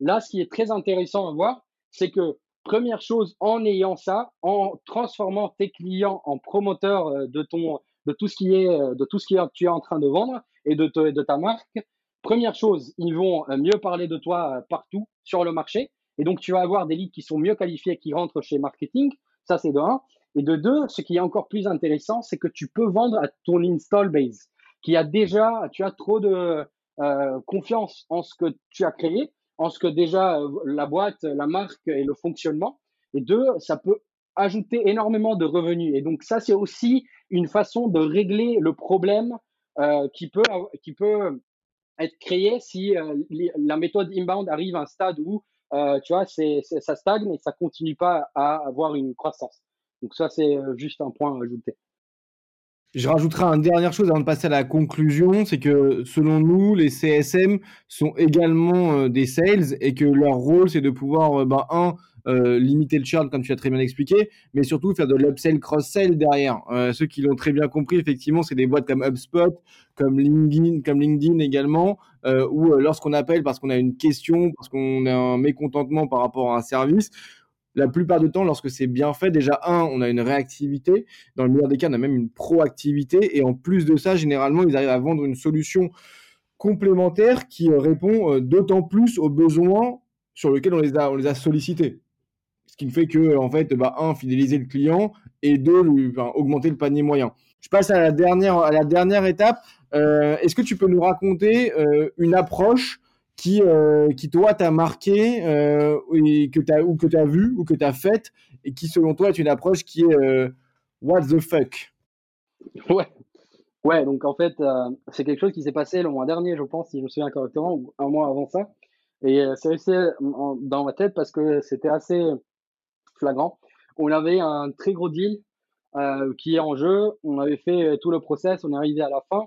là, ce qui est très intéressant à voir, c'est que Première chose, en ayant ça, en transformant tes clients en promoteurs euh, de ton, de tout ce qui est, euh, de tout ce que tu es en train de vendre et de, de ta marque. Première chose, ils vont euh, mieux parler de toi partout sur le marché. Et donc, tu vas avoir des leads qui sont mieux qualifiés, qui rentrent chez marketing. Ça, c'est de un. Et de deux, ce qui est encore plus intéressant, c'est que tu peux vendre à ton install base, qui a déjà, tu as trop de confiance en ce que tu as créé en ce que déjà euh, la boîte, la marque et le fonctionnement. Et deux, ça peut ajouter énormément de revenus. Et donc ça, c'est aussi une façon de régler le problème euh, qui, peut, qui peut être créé si euh, la méthode inbound arrive à un stade où euh, tu vois, c'est, ça stagne et ça continue pas à avoir une croissance. Donc ça, c'est euh, juste un point à ajouter.
Je rajouterai une dernière chose avant de passer à la conclusion, c'est que selon nous, les CSM sont également euh, des sales et que leur rôle, c'est de pouvoir, euh, bah, un, euh, limiter le churn, comme tu as très bien expliqué, mais surtout faire de l'upsell, cross-sell derrière. ceux qui l'ont très bien compris, effectivement, c'est des boîtes comme HubSpot, comme LinkedIn, comme LinkedIn également, où lorsqu'on appelle parce qu'on a une question, parce qu'on a un mécontentement par rapport à un service, la plupart du temps, lorsque c'est bien fait, déjà, un, on a une réactivité. Dans le meilleur des cas, on a même une proactivité. Et en plus de ça, généralement, ils arrivent à vendre une solution complémentaire qui euh, répond euh, d'autant plus aux besoins sur lesquels on les a, on les a sollicités. Qui fait que, en fait, bah, un, fidéliser le client et deux, augmenter le panier moyen. Je passe à la dernière, à la dernière étape. Euh, est-ce que tu peux nous raconter une approche qui, euh, qui toi t'a marqué euh, et que ou que tu as vu ou que tu as faite et qui selon toi est une approche qui est euh, what the fuck?
Ouais. Ouais, donc en fait, c'est quelque chose qui s'est passé le mois dernier, je pense, si je me souviens correctement, ou un mois avant ça. Et c'est resté dans ma tête parce que c'était assez flagrant. On avait un très gros deal qui est en jeu. On avait fait tout le process, on est arrivé à la fin.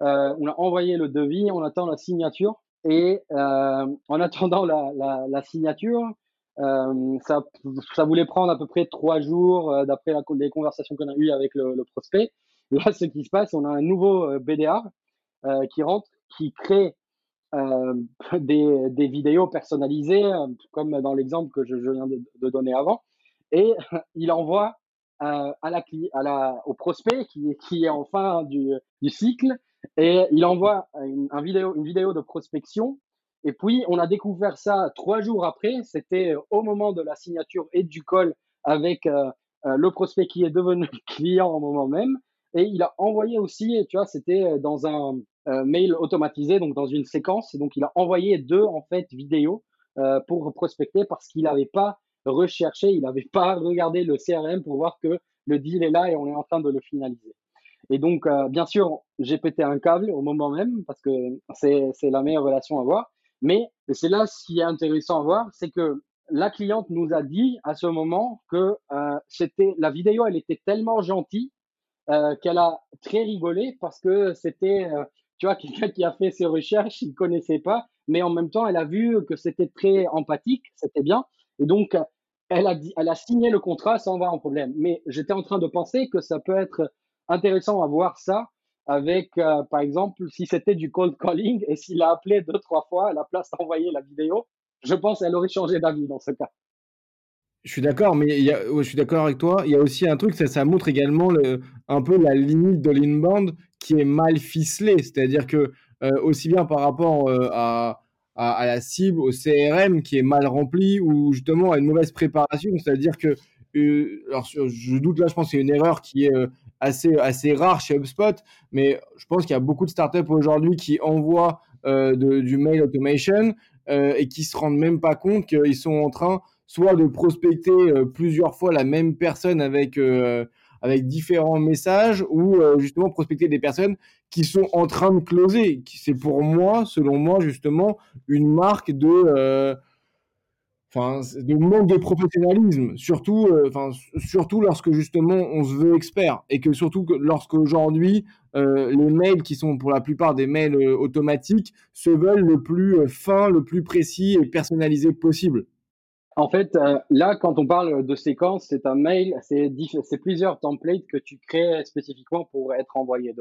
on a envoyé le devis, on attend la signature. Et euh, en attendant la, signature, euh, ça, voulait prendre à peu près trois jours euh, d'après les conversations qu'on a eues avec le, prospect. Là, ce qui se passe, on a un nouveau euh, BDR euh, qui rentre, qui crée [laughs] des, vidéos personnalisées, comme dans l'exemple que je, viens de, donner avant, et [laughs] il envoie à la, à au prospect qui, est en fin du, cycle, et il envoie une, un vidéo, de prospection. Et puis, on a découvert ça trois jours après. C'était au moment de la signature et du call avec euh, le prospect qui est devenu [laughs] client au moment même. Et il a envoyé aussi, tu vois, c'était dans un euh, mail automatisé, donc dans une séquence. Donc, il a envoyé deux, en fait, vidéos euh, pour prospecter parce qu'il n'avait pas recherché, il n'avait [laughs] pas regardé le CRM pour voir que le deal est là et on est en train de le finaliser. Et donc, bien sûr, j'ai pété un câble au moment même parce que c'est la meilleure relation à avoir. Mais c'est là ce qui est intéressant à voir, c'est que la cliente nous a dit à ce moment que euh, c'était la vidéo, elle était tellement gentille euh, qu'elle a très rigolé parce que c'était, euh, tu vois, [laughs] quelqu'un qui a fait ses recherches, il connaissait pas, mais en même temps, elle a vu que c'était très empathique, c'était bien, et donc elle a signé le contrat sans avoir un problème. Mais j'étais en train de penser que ça peut être intéressant à voir ça avec, par exemple, si c'était du cold calling et s'il a appelé deux trois fois à la place d'envoyer la vidéo, je pense qu'elle aurait changé d'avis dans ce cas.
Je suis d'accord, mais je suis d'accord avec toi. Il y a aussi un truc, ça, montre également le, un peu la limite de l'inbound qui est mal ficelée. C'est-à-dire que euh, aussi bien par rapport euh, à, à, la cible, au CRM qui est mal rempli ou justement à une mauvaise préparation. C'est-à-dire que, euh, alors je doute là, je pense que c'est une erreur qui est assez, assez rare chez HubSpot, mais je pense qu'il y a beaucoup de startups aujourd'hui qui envoient de, du mail automation euh, et qui se rendent même pas compte qu'ils sont en train soit de prospecter euh, plusieurs fois la même personne avec euh, avec différents messages ou justement prospecter des personnes qui sont en train de closer. C'est pour moi, selon moi, justement, une marque de enfin, de manque de professionnalisme, surtout, euh, surtout lorsque justement on se veut expert et que surtout que lorsque aujourd'hui euh, les mails qui sont pour la plupart des mails euh, automatiques se veulent le plus fin, le plus précis et personnalisé possible.
En fait, là, quand on parle de séquence, c'est un mail, c'est plusieurs templates que tu crées spécifiquement pour être envoyé.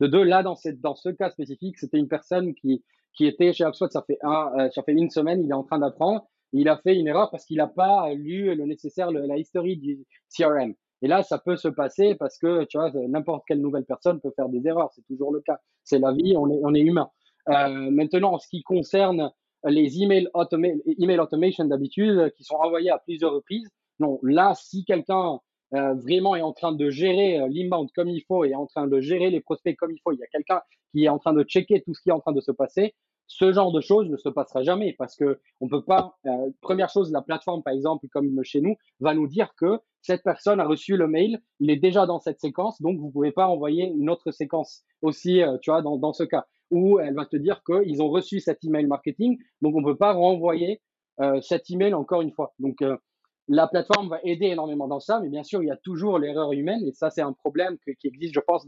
De, deux, là, dans, ce cas spécifique, c'était une personne qui, était chez HubSpot, ça fait, un, ça fait une semaine, il est en train d'apprendre il a fait une erreur parce qu'il n'a pas lu le nécessaire, la historie du CRM. Et là, ça peut se passer parce que, tu vois, n'importe quelle nouvelle personne peut faire des erreurs. C'est toujours le cas. C'est la vie, on est, humain. Euh, maintenant, en ce qui concerne les email, email automation d'habitude qui sont envoyés à plusieurs reprises, non, là, si quelqu'un euh, vraiment est en train de gérer euh, comme il faut et est en train de gérer les prospects comme il faut, il y a quelqu'un qui est en train de checker tout ce qui est en train de se passer, ce genre de choses ne se passera jamais parce que on peut pas. Euh, première chose, la plateforme, par exemple, comme chez nous, va nous dire que cette personne a reçu le mail, il est déjà dans cette séquence, donc vous pouvez pas envoyer une autre séquence aussi, euh, tu vois, dans, dans ce cas. Ou elle va te dire qu'ils ont reçu cet email marketing, donc on peut pas renvoyer euh, cet email encore une fois. Donc euh, la plateforme va aider énormément dans ça, mais bien sûr, il y a toujours l'erreur humaine et ça, c'est un problème qui existe, je pense,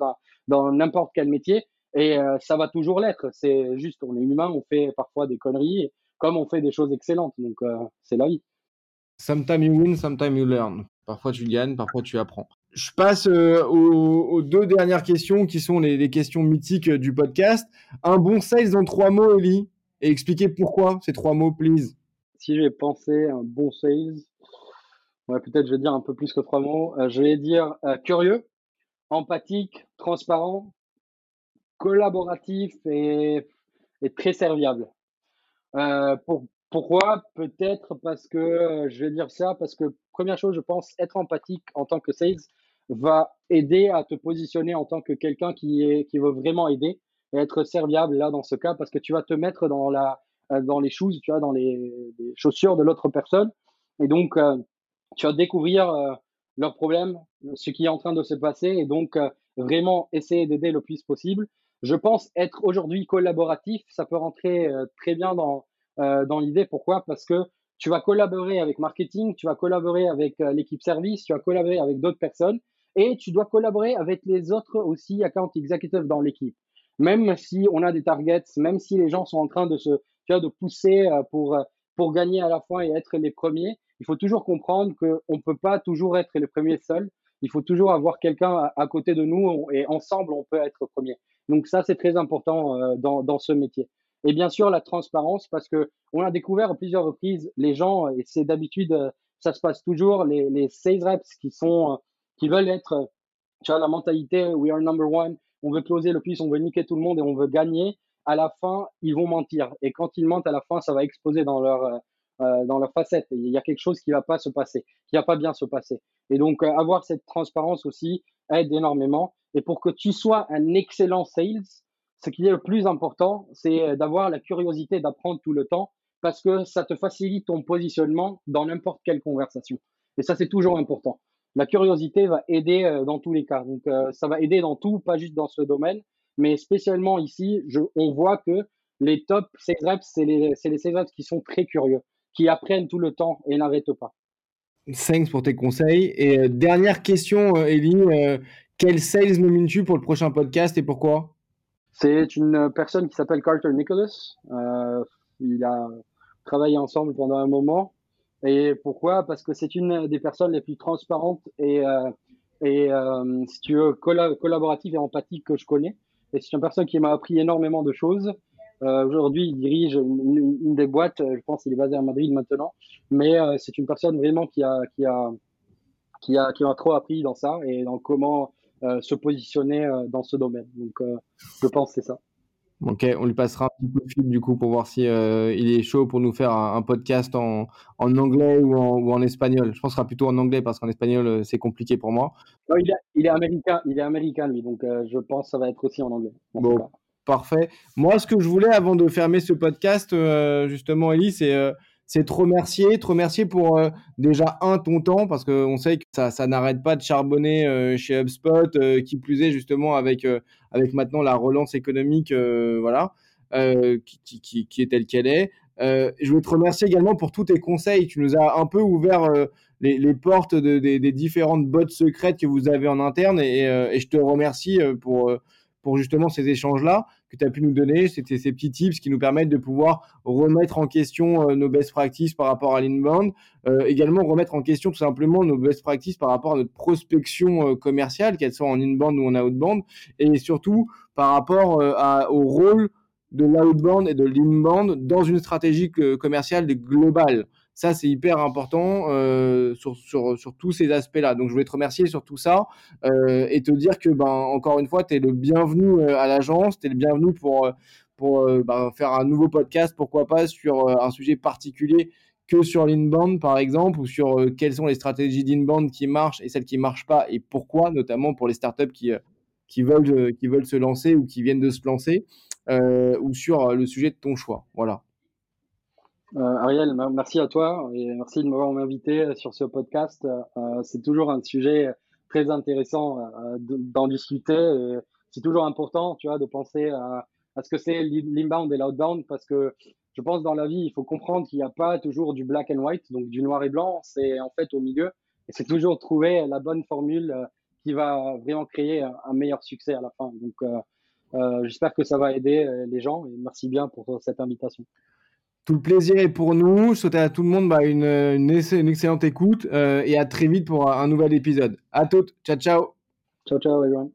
dans n'importe quel métier. Et euh, ça va toujours l'être. C'est juste, on est humain, on fait parfois des conneries, comme on fait des choses excellentes. Donc, euh, c'est la vie.
Sometimes you win, sometimes you learn. Parfois tu gagnes, parfois tu apprends. Je passe euh, aux, deux dernières questions qui sont les, questions mythiques du podcast. Un bon sales en trois mots, Eli, et expliquer pourquoi ces trois mots, please.
Si je vais penser un bon sales, ouais, peut-être je vais dire un peu plus que trois mots. je vais dire curieux, empathique, transparent collaboratif et, très serviable. Euh, pour, pourquoi? Peut-être parce que, euh, je vais dire ça, parce que première chose, je pense, être empathique en tant que sales va aider à te positionner en tant que quelqu'un qui, est, qui veut vraiment aider et être serviable là dans ce cas, parce que tu vas te mettre dans, la, euh, dans les choses, tu vois, dans les, chaussures de l'autre personne. Et donc, tu vas découvrir leurs problèmes, ce qui est en train de se passer, et donc vraiment essayer d'aider le plus possible. Je pense être aujourd'hui collaboratif, ça peut rentrer euh, très bien dans, euh, dans l'idée. Pourquoi? Parce que tu vas collaborer avec marketing, tu vas collaborer avec euh, l'équipe service, tu vas collaborer avec d'autres personnes et tu dois collaborer avec les autres aussi account executives dans l'équipe. Même si on a des targets, même si les gens sont en train de se, de pousser pour, pour gagner à la fois et être les premiers, il faut toujours comprendre qu'on ne peut pas toujours être les premiers seuls. Il faut toujours avoir quelqu'un à, côté de nous et ensemble, on peut être premier. Donc ça, c'est très important euh, dans, dans, ce métier. Et bien sûr, la transparence, parce que on a découvert à plusieurs reprises, les gens, et c'est d'habitude, ça se passe toujours, les, les sales reps qui sont, qui veulent être, tu vois, la mentalité, we are number one, on veut closer le plus, on veut niquer tout le monde et on veut gagner. À la fin, ils vont mentir. Et quand ils mentent, à la fin, ça va exploser dans leur, euh, dans leur facette. Il y a quelque chose qui va pas se passer, qui va pas bien se passer. Et donc, euh, avoir cette transparence aussi aide énormément. Et pour que tu sois un excellent sales, ce qui est le plus important, c'est euh, d'avoir la curiosité d'apprendre tout le temps parce que ça te facilite ton positionnement dans n'importe quelle conversation. Et ça, c'est toujours important. La curiosité va aider dans tous les cas. Donc, ça va aider dans tout, pas juste dans ce domaine, mais spécialement ici, on voit que les top sales reps, c'est les, les sales reps qui sont très curieux qui apprennent tout le temps et n'arrêtent pas.
Thanks pour tes conseils. Et euh, dernière question, euh, Elie, euh, quel sales nomines-tu pour le prochain podcast et pourquoi?
C'est une personne qui s'appelle Carter Nicholas. il a travaillé ensemble pendant un moment. Et pourquoi? Parce que c'est une des personnes les plus transparentes et, et si tu veux, collaboratives et empathiques que je connais. Et c'est une personne qui m'a appris énormément de choses. Euh, aujourd'hui, il dirige une, des boîtes, euh, je pense qu'il est basé à Madrid maintenant, mais euh, c'est une personne vraiment qui a, qui, a, qui, a, qui a trop appris dans ça et dans comment se positionner dans ce domaine. Donc, je pense que c'est ça.
Ok, on lui passera un petit coup de fil du coup pour voir si il est chaud pour nous faire un, podcast en, en anglais ou en, ou en, espagnol. Je pense que ce sera plutôt en anglais parce qu'en espagnol c'est compliqué pour moi.
Non, il, est, il, est, américain, il est américain lui, donc je pense que ça va être aussi en anglais.
bon, Parfait. Moi, ce que je voulais avant de fermer ce podcast, euh, justement, Ellie, c'est euh, c'est te remercier, te remercier pour euh, déjà un ton temps parce qu'on sait que ça, ça n'arrête pas de charbonner chez HubSpot, qui plus est justement avec avec maintenant la relance économique, voilà, qui, qui, qui, est telle qu'elle est. je veux te remercier également pour tous tes conseils. Tu nous as un peu ouvert les, les, portes de, des différentes bottes secrètes que vous avez en interne et, et je te remercie pour pour justement ces échanges-là que tu as pu nous donner. C'était ces petits tips qui nous permettent de pouvoir remettre en question euh, nos best practices par rapport à l'inbound, euh, également remettre en question tout simplement nos best practices par rapport à notre prospection euh, commerciale, qu'elle soit en inbound ou en outbound, et surtout par rapport au rôle de l'outbound et de l'inbound dans une stratégie commerciale globale. Ça, c'est hyper important euh, sur, sur, sur, tous ces aspects-là. Donc, je voulais te remercier sur tout ça euh, et te dire que, ben, encore une fois, tu es le bienvenu euh, à l'agence, tu es le bienvenu pour, pour ben, faire un nouveau podcast, pourquoi pas, sur un sujet particulier que sur l'inbound, par exemple, ou sur quelles sont les stratégies d'inbound qui marchent et celles qui ne marchent pas et pourquoi, notamment pour les startups qui, qui, veulent, qui veulent se lancer ou qui viennent de se lancer, ou sur le sujet de ton choix. Voilà.
Euh, Ariel, merci à toi et merci de m'avoir invité sur ce podcast. Euh, c'est toujours un sujet très intéressant euh, d'en discuter. C'est toujours important, tu vois, de penser à, à ce que c'est l'inbound et l'outbound parce que je pense dans la vie, il faut comprendre qu'il n'y a pas toujours du black and white, donc du noir et blanc. C'est en fait au milieu et c'est toujours trouver la bonne formule qui va vraiment créer un meilleur succès à la fin. Donc, euh, j'espère que ça va aider les gens et merci bien pour cette invitation.
Tout le plaisir est pour nous. Je souhaite à tout le monde bah, une, une, excellente écoute euh, et à très vite pour un nouvel épisode. À toutes. Ciao, ciao.
Ciao, ciao, everyone.